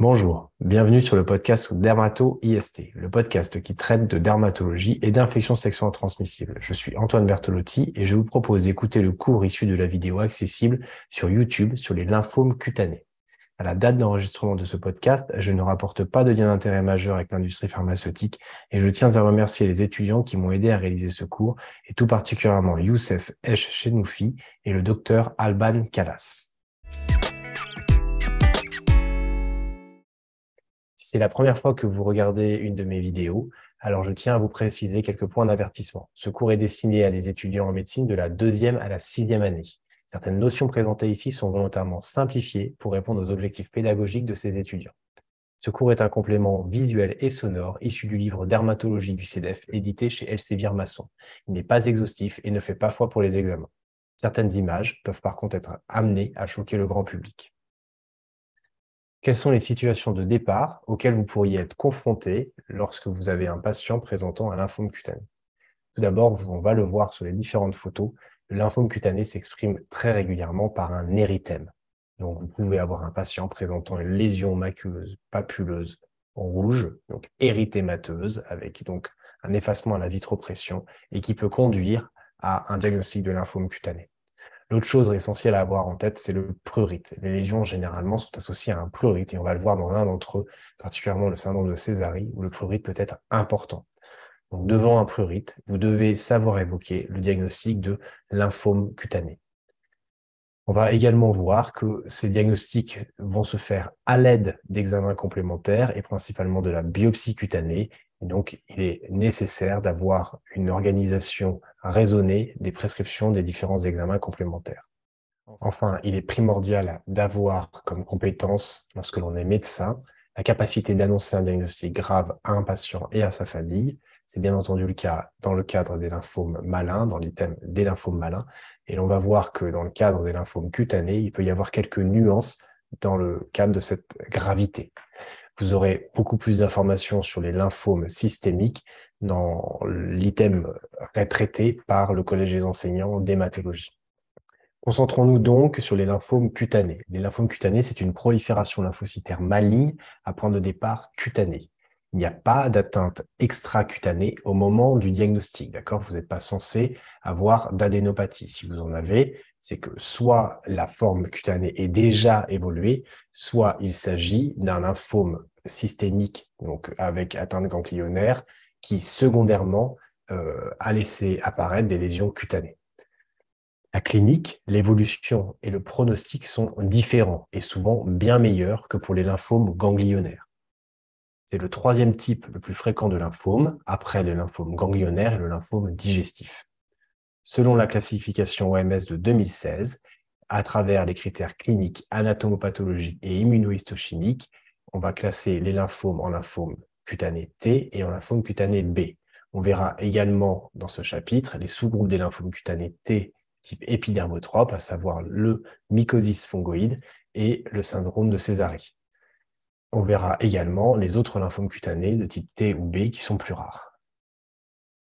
Bonjour, bienvenue sur le podcast Dermato-IST, le podcast qui traite de dermatologie et d'infections sexuellement transmissibles. Je suis Antoine Bertolotti et je vous propose d'écouter le cours issu de la vidéo accessible sur YouTube sur les lymphomes cutanés. À la date d'enregistrement de ce podcast, je ne rapporte pas de lien d'intérêt majeur avec l'industrie pharmaceutique et je tiens à remercier les étudiants qui m'ont aidé à réaliser ce cours et tout particulièrement Youssef Esh Chenoufi et le docteur Alban Kalas. C'est la première fois que vous regardez une de mes vidéos, alors je tiens à vous préciser quelques points d'avertissement. Ce cours est destiné à des étudiants en médecine de la deuxième à la sixième année. Certaines notions présentées ici sont volontairement simplifiées pour répondre aux objectifs pédagogiques de ces étudiants. Ce cours est un complément visuel et sonore issu du livre Dermatologie du CEDEF édité chez Elsevier Masson. Il n'est pas exhaustif et ne fait pas foi pour les examens. Certaines images peuvent par contre être amenées à choquer le grand public. Quelles sont les situations de départ auxquelles vous pourriez être confronté lorsque vous avez un patient présentant un lymphome cutané? Tout d'abord, on va le voir sur les différentes photos, le lymphome cutané s'exprime très régulièrement par un érythème. Donc, vous pouvez avoir un patient présentant une lésion maculeuse, papuleuse, rouge, donc érythémateuse, avec donc un effacement à la vitropression et qui peut conduire à un diagnostic de lymphome cutané. L'autre chose essentielle à avoir en tête, c'est le prurite. Les lésions, généralement, sont associées à un prurite, et on va le voir dans l'un d'entre eux, particulièrement le syndrome de Césarie, où le prurite peut être important. Donc, devant un prurite, vous devez savoir évoquer le diagnostic de lymphome cutané. On va également voir que ces diagnostics vont se faire à l'aide d'examens complémentaires et principalement de la biopsie cutanée. Et donc, il est nécessaire d'avoir une organisation raisonnée des prescriptions des différents examens complémentaires. Enfin, il est primordial d'avoir comme compétence, lorsque l'on est médecin, la capacité d'annoncer un diagnostic grave à un patient et à sa famille. C'est bien entendu le cas dans le cadre des lymphomes malins, dans l'item des lymphomes malins. Et l'on va voir que dans le cadre des lymphomes cutanés, il peut y avoir quelques nuances dans le cadre de cette gravité. Vous aurez beaucoup plus d'informations sur les lymphomes systémiques dans l'item traité par le Collège des enseignants d'hématologie. Concentrons-nous donc sur les lymphomes cutanés. Les lymphomes cutanés, c'est une prolifération lymphocytaire maligne à point de départ cutané. Il n'y a pas d'atteinte extracutanée au moment du diagnostic, d'accord? Vous n'êtes pas censé avoir d'adénopathie. Si vous en avez, c'est que soit la forme cutanée est déjà évoluée, soit il s'agit d'un lymphome systémique, donc avec atteinte ganglionnaire, qui secondairement euh, a laissé apparaître des lésions cutanées. La clinique, l'évolution et le pronostic sont différents et souvent bien meilleurs que pour les lymphomes ganglionnaires. C'est le troisième type le plus fréquent de lymphome, après le lymphome ganglionnaire et le lymphome digestif. Selon la classification OMS de 2016, à travers les critères cliniques, anatomopathologiques et immunohistochimiques, on va classer les lymphomes en lymphomes cutané T et en lymphome cutané B. On verra également dans ce chapitre les sous-groupes des lymphomes cutanés T type épidermotrope, à savoir le mycosis fongoïde et le syndrome de Césarie. On verra également les autres lymphomes cutanés de type T ou B qui sont plus rares.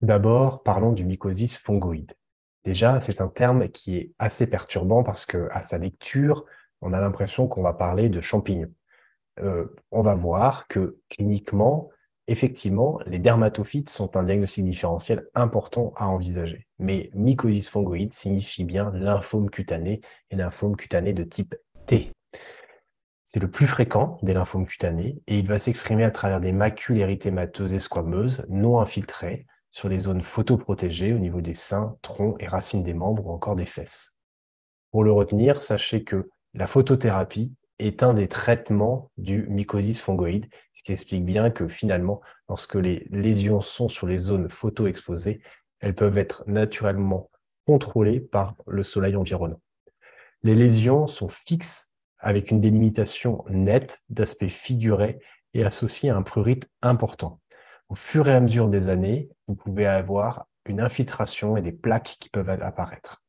D'abord, parlons du mycosis fongoïde. Déjà, c'est un terme qui est assez perturbant parce que à sa lecture, on a l'impression qu'on va parler de champignons. Euh, on va voir que cliniquement, effectivement, les dermatophytes sont un diagnostic différentiel important à envisager. Mais mycosis fongoïde signifie bien lymphome cutané et lymphome cutané de type T. C'est le plus fréquent des lymphomes cutanés et il va s'exprimer à travers des macules érythémateuses et squameuses non infiltrées sur les zones photoprotégées au niveau des seins, troncs et racines des membres ou encore des fesses. Pour le retenir, sachez que la photothérapie est un des traitements du mycosis fongoïde, ce qui explique bien que finalement, lorsque les lésions sont sur les zones photo-exposées, elles peuvent être naturellement contrôlées par le soleil environnant. Les lésions sont fixes avec une délimitation nette d'aspect figuré et associée à un prurite important. Au fur et à mesure des années, vous pouvez avoir une infiltration et des plaques qui peuvent apparaître.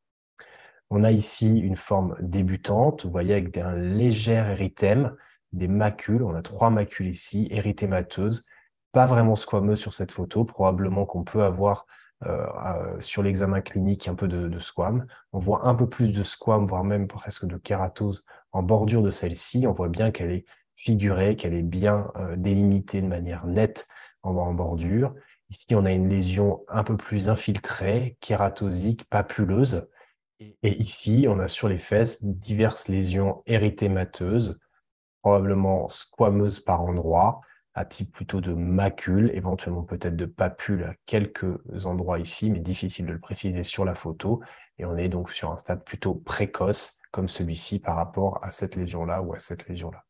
On a ici une forme débutante, vous voyez, avec un léger érythème, des macules. On a trois macules ici, érythémateuses, pas vraiment squameuses sur cette photo. Probablement qu'on peut avoir euh, euh, sur l'examen clinique un peu de, de, squam. On voit un peu plus de squam, voire même presque de kératose en bordure de celle-ci. On voit bien qu'elle est figurée, qu'elle est bien euh, délimitée de manière nette en, bordure. Ici, on a une lésion un peu plus infiltrée, kératosique, papuleuse. Et ici, on a sur les fesses diverses lésions érythémateuses, probablement squameuses par endroits, à type plutôt de macule, éventuellement peut-être de papule à quelques endroits ici, mais difficile de le préciser sur la photo. Et on est donc sur un stade plutôt précoce, comme celui-ci, par rapport à cette lésion-là ou à cette lésion-là.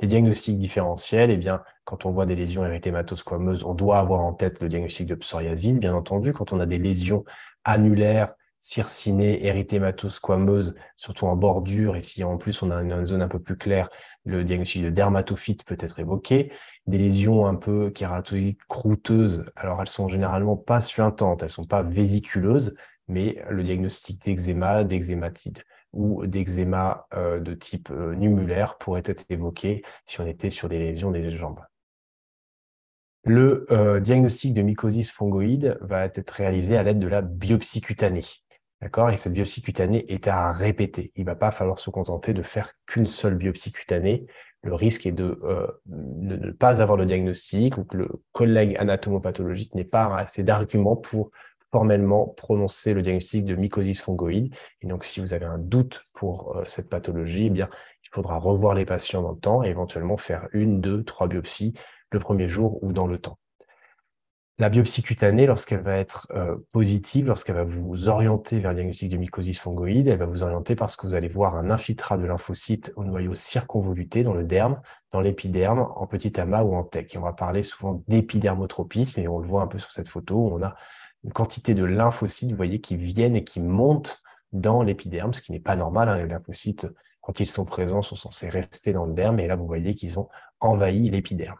Les diagnostics différentiels, eh bien, quand on voit des lésions érythématosquameuses, on doit avoir en tête le diagnostic de psoriasis, bien entendu. Quand on a des lésions annulaires circinée, érythématosquameuse, surtout en bordure, et si en plus on a une, zone un peu plus claire, le diagnostic de dermatophyte peut être évoqué. Des lésions un peu kératosiques croûteuses, alors elles sont généralement pas suintantes, elles sont pas vésiculeuses, mais le diagnostic d'eczéma, d'eczématite ou d'eczéma euh, de type euh, numulaire pourrait être évoqué si on était sur des lésions des jambes. Le euh, diagnostic de mycosis fongoïde va être réalisé à l'aide de la biopsie cutanée. D'accord? Et cette biopsie cutanée est à répéter. Il ne va pas falloir se contenter de faire qu'une seule biopsie cutanée. Le risque est de, euh, ne pas avoir le diagnostic ou que le collègue anatomopathologiste n'ait pas assez d'arguments pour formellement prononcer le diagnostic de mycosis fongoïde. Et donc, si vous avez un doute pour euh, cette pathologie, eh bien, il faudra revoir les patients dans le temps et éventuellement faire une, deux, trois biopsies le premier jour ou dans le temps. La biopsie cutanée, lorsqu'elle va être euh, positive, lorsqu'elle va vous orienter vers le diagnostic de mycosis fongoïde, elle va vous orienter parce que vous allez voir un infiltrat de lymphocytes au noyau circonvoluté dans le derme, dans l'épiderme, en petit amas ou en tech. on va parler souvent d'épidermotropisme, et on le voit un peu sur cette photo, où on a une quantité de lymphocytes, vous voyez, qui viennent et qui montent dans l'épiderme, ce qui n'est pas normal. Hein. Les lymphocytes, quand ils sont présents, sont censés rester dans le derme, et là, vous voyez qu'ils ont envahi l'épiderme.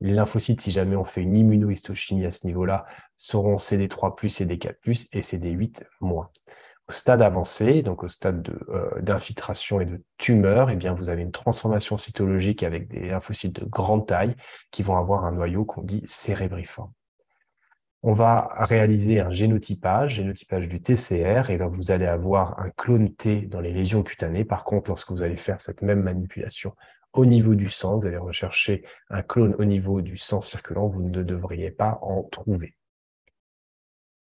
Les lymphocytes, si jamais on fait une immunohistochimie à ce niveau-là, seront CD3+, CD4+, et CD8-. Au stade avancé, donc au stade euh, d'infiltration et de tumeur, eh bien, vous avez une transformation cytologique avec des lymphocytes de grande taille qui vont avoir un noyau qu'on dit cérébriforme. On va réaliser un génotypage, génotypage du TCR, et là, vous allez avoir un clone T dans les lésions cutanées. Par contre, lorsque vous allez faire cette même manipulation au niveau du sang, vous allez rechercher un clone au niveau du sang circulant, vous ne devriez pas en trouver.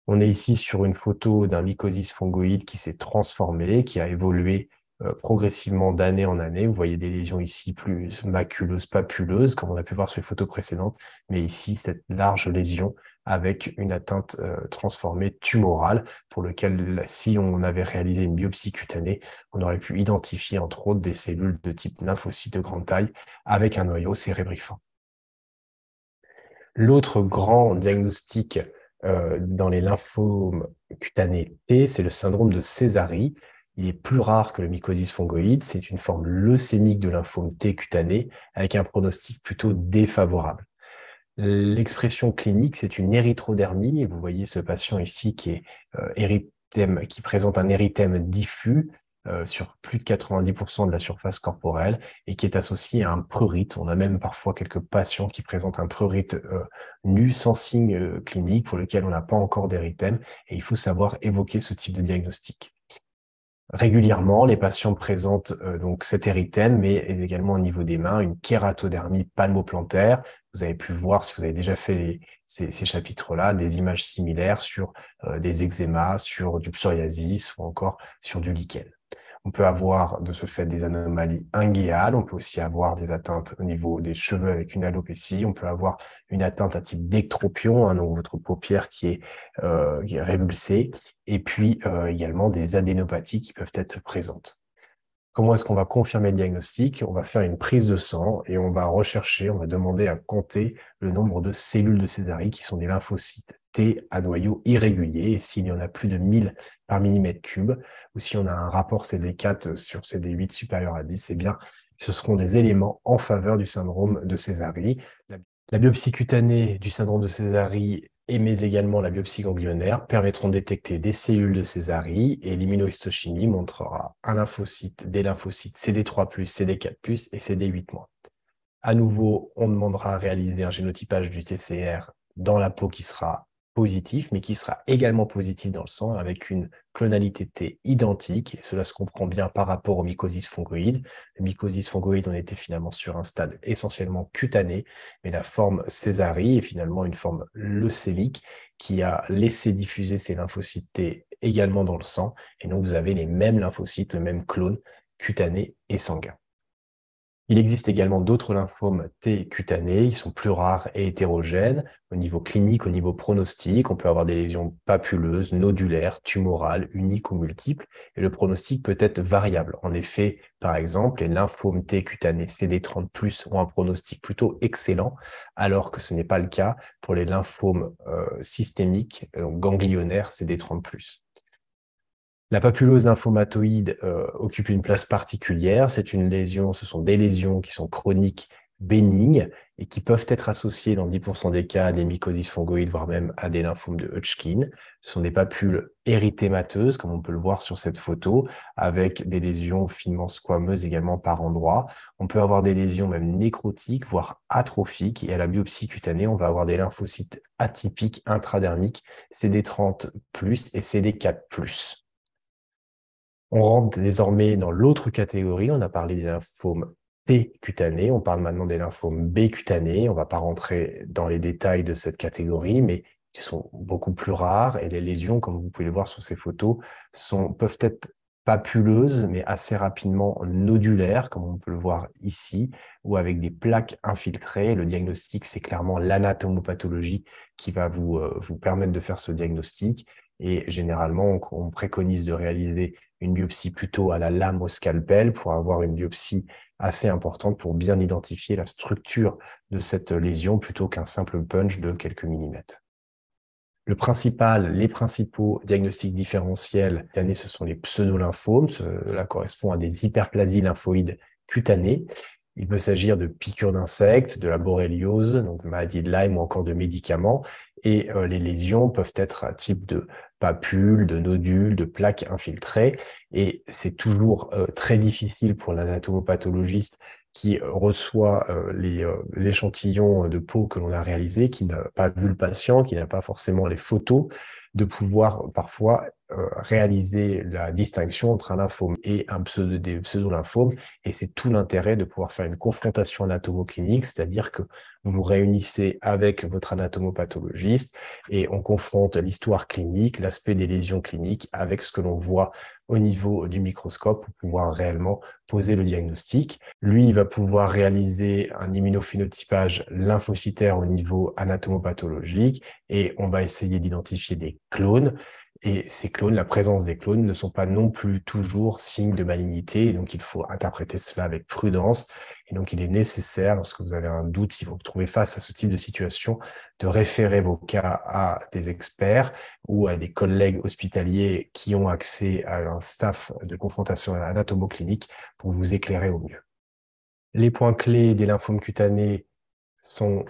On est ici sur une photo d'un mycosis fongoïde qui s'est transformé, qui a évolué progressivement d'année en année. Vous voyez des lésions ici plus maculeuses, papuleuses, comme on a pu voir sur les photos précédentes, mais ici, cette large lésion avec une atteinte euh, transformée tumorale pour lequel, si on avait réalisé une biopsie cutanée, on aurait pu identifier entre autres des cellules de type lymphocyte de grande taille avec un noyau cérébriforme. L'autre grand diagnostic euh, dans les lymphomes cutanés T, c'est le syndrome de Césari. Il est plus rare que le mycosis fongoïde. C'est une forme leucémique de lymphome T cutané avec un pronostic plutôt défavorable. L'expression clinique, c'est une érythrodermie. Vous voyez ce patient ici qui, est, euh, qui présente un érythème diffus euh, sur plus de 90% de la surface corporelle et qui est associé à un prurite. On a même parfois quelques patients qui présentent un prurite euh, nu sans signe clinique pour lequel on n'a pas encore d'érythème et il faut savoir évoquer ce type de diagnostic. Régulièrement, les patients présentent donc cet érythème, mais également au niveau des mains, une kératodermie palmoplantaire, vous avez pu voir, si vous avez déjà fait ces, chapitres-là, des images similaires sur euh, des eczémas, sur du psoriasis ou encore sur du lichen. On peut avoir de ce fait des anomalies inguéales, on peut aussi avoir des atteintes au niveau des cheveux avec une alopécie, on peut avoir une atteinte à type d'ectropion, hein, donc votre paupière qui est, euh, révulsée, et puis euh, également des adénopathies qui peuvent être présentes. Comment est-ce qu'on va confirmer le diagnostic? On va faire une prise de sang et on va rechercher, on va demander à compter le nombre de cellules de Césari qui sont des lymphocytes À noyau irrégulier. Et s'il y en a plus de 1000 par millimètre cube, ou si on a un rapport CD4 sur CD8 supérieur à 10, eh bien, ce seront des éléments en faveur du syndrome de Césari. La biopsie cutanée du syndrome de Césari mais également la biopsie ganglionnaire permettront de détecter des cellules de Césari et l'immunohistochimie montrera un lymphocyte, des lymphocytes CD3+, CD4+, et CD8-. À nouveau, on demandera à réaliser un génotypage du TCR dans la peau qui sera positif, mais qui sera également positif dans le sang avec une clonalité T identique. Et cela se comprend bien par rapport au mycosis fongoïde. Le mycosis fongoïde, on était finalement sur un stade essentiellement cutané, mais la forme césarie est finalement une forme leucémique qui a laissé diffuser ces lymphocytes T également dans le sang. Et donc, vous avez les mêmes lymphocytes, le même clone cutané et sanguin. Il existe également d'autres lymphomes T cutanés, ils sont plus rares et hétérogènes. Au niveau clinique, au niveau pronostic, on peut avoir des lésions papuleuses, nodulaires, tumorales, uniques ou multiples, et le pronostic peut être variable. En effet, par exemple, les lymphomes T cutanés CD30+, ont un pronostic plutôt excellent, alors que ce n'est pas le cas pour les lymphomes euh, systémiques, euh, ganglionnaires CD30+. La papulose lymphomatoïde euh, occupe une place particulière. C'est une lésion, ce sont des lésions qui sont chroniques bénignes et qui peuvent être associées dans 10% des cas à des mycoses fongoïdes, voire même à des lymphomes de Hodgkin. Ce sont des papules érythémateuses, comme on peut le voir sur cette photo, avec des lésions finement squameuses également par endroits. On peut avoir des lésions même nécrotiques, voire atrophiques, et à la biopsie cutanée, on va avoir des lymphocytes atypiques intradermiques CD30+, et CD4+. On rentre désormais dans l'autre catégorie. On a parlé des lymphomes T cutanés. On parle maintenant des lymphomes B cutanés. On ne va pas rentrer dans les détails de cette catégorie, mais qui sont beaucoup plus rares. Et les lésions, comme vous pouvez le voir sur ces photos, peuvent être papuleuses, mais assez rapidement nodulaires, comme on peut le voir ici, ou avec des plaques infiltrées. Le diagnostic, c'est clairement l'anatomopathologie qui va euh, vous permettre de faire ce diagnostic. Et généralement, on, préconise de réaliser une biopsie plutôt à la lame au scalpel pour avoir une biopsie assez importante pour bien identifier la structure de cette lésion plutôt qu'un simple punch de quelques millimètres. Le principal, les principaux diagnostics différentiels année, ce sont les pseudolymphomes. Cela correspond à des hyperplasies lymphoïdes cutanées. Il peut s'agir de piqûres d'insectes, de la boréliose, donc maladie de Lyme ou encore de médicaments. Et euh, les lésions peuvent être un type de papules, de nodules, de plaques infiltrées. Et c'est toujours euh, très difficile pour l'anatomopathologiste qui reçoit euh, les, échantillons de peau que l'on a réalisés, qui n'a pas vu le patient, qui n'a pas forcément les photos, de pouvoir parfois réaliser la distinction entre un lymphome et un pseudo, des pseudo-lymphomes. Et c'est tout l'intérêt de pouvoir faire une confrontation anatomoclinique, c'est-à-dire que vous vous réunissez avec votre anatomopathologiste et on confronte l'histoire clinique, l'aspect des lésions cliniques avec ce que l'on voit au niveau du microscope pour pouvoir réellement poser le diagnostic. Lui, il va pouvoir réaliser un immunophénotypage lymphocytaire au niveau anatomopathologique et on va essayer d'identifier des clones et ces clones, la présence des clones ne sont pas non plus toujours signe de malignité. donc, il faut interpréter cela avec prudence. Et donc, il est nécessaire, lorsque vous avez un doute, si vous vous trouvez face à ce type de situation, de référer vos cas à des experts ou à des collègues hospitaliers qui ont accès à un staff de confrontation anatomoclinique pour vous éclairer au mieux. Les points clés des lymphomes cutanés sont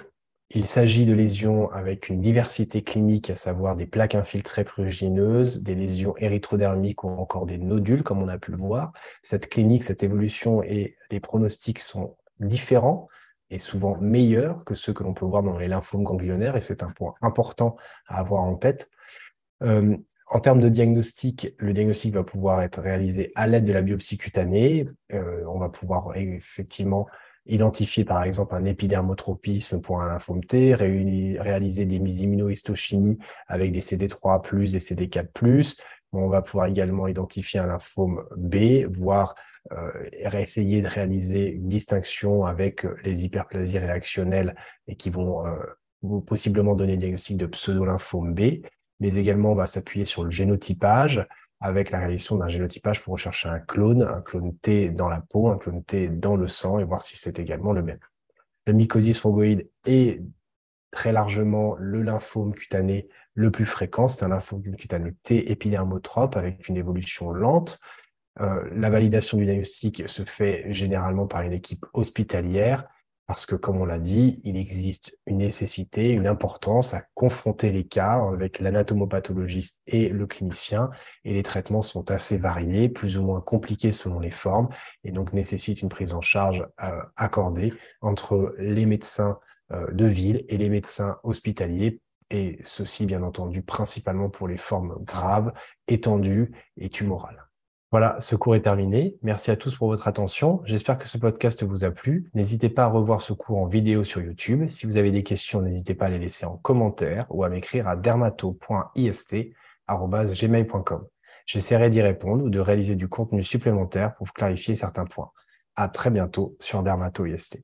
il s'agit de lésions avec une diversité clinique, à savoir des plaques infiltrées prurigineuses, des lésions érythrodermiques ou encore des nodules, comme on a pu le voir. Cette clinique, cette évolution et les pronostics sont différents et souvent meilleurs que ceux que l'on peut voir dans les lymphomes ganglionnaires, et c'est un point important à avoir en tête. Euh, en termes de diagnostic, le diagnostic va pouvoir être réalisé à l'aide de la biopsie cutanée. Euh, on va pouvoir effectivement identifier par exemple un épidermotropisme pour un lymphome T, réaliser des immunohistochimies avec des CD3+, des CD4+. On va pouvoir également identifier un lymphome B, voire euh, essayer de réaliser une distinction avec les hyperplasies réactionnelles et qui vont euh, possiblement donner le diagnostic de pseudo-lymphome B. Mais également, on va s'appuyer sur le génotypage, avec la réalisation d'un génotypage pour rechercher un clone, un clone T dans la peau, un clone T dans le sang et voir si c'est également le même. Le mycosis fongoïde est très largement le lymphome cutané le plus fréquent. C'est un lymphome cutané T épidermotrope avec une évolution lente. Euh, la validation du diagnostic se fait généralement par une équipe hospitalière parce que, comme on l'a dit, il existe une nécessité, une importance à confronter les cas avec l'anatomopathologiste et le clinicien, et les traitements sont assez variés, plus ou moins compliqués selon les formes, et donc nécessitent une prise en charge euh, accordée entre les médecins euh, de ville et les médecins hospitaliers et ceci, bien entendu, principalement pour les formes graves, étendues et tumorales. Voilà, ce cours est terminé. Merci à tous pour votre attention. J'espère que ce podcast vous a plu. N'hésitez pas à revoir ce cours en vidéo sur YouTube. Si vous avez des questions, n'hésitez pas à les laisser en commentaire ou à m'écrire à dermato.ist.gmail.com. J'essaierai d'y répondre ou de réaliser du contenu supplémentaire pour clarifier certains points. À très bientôt sur Dermato IST.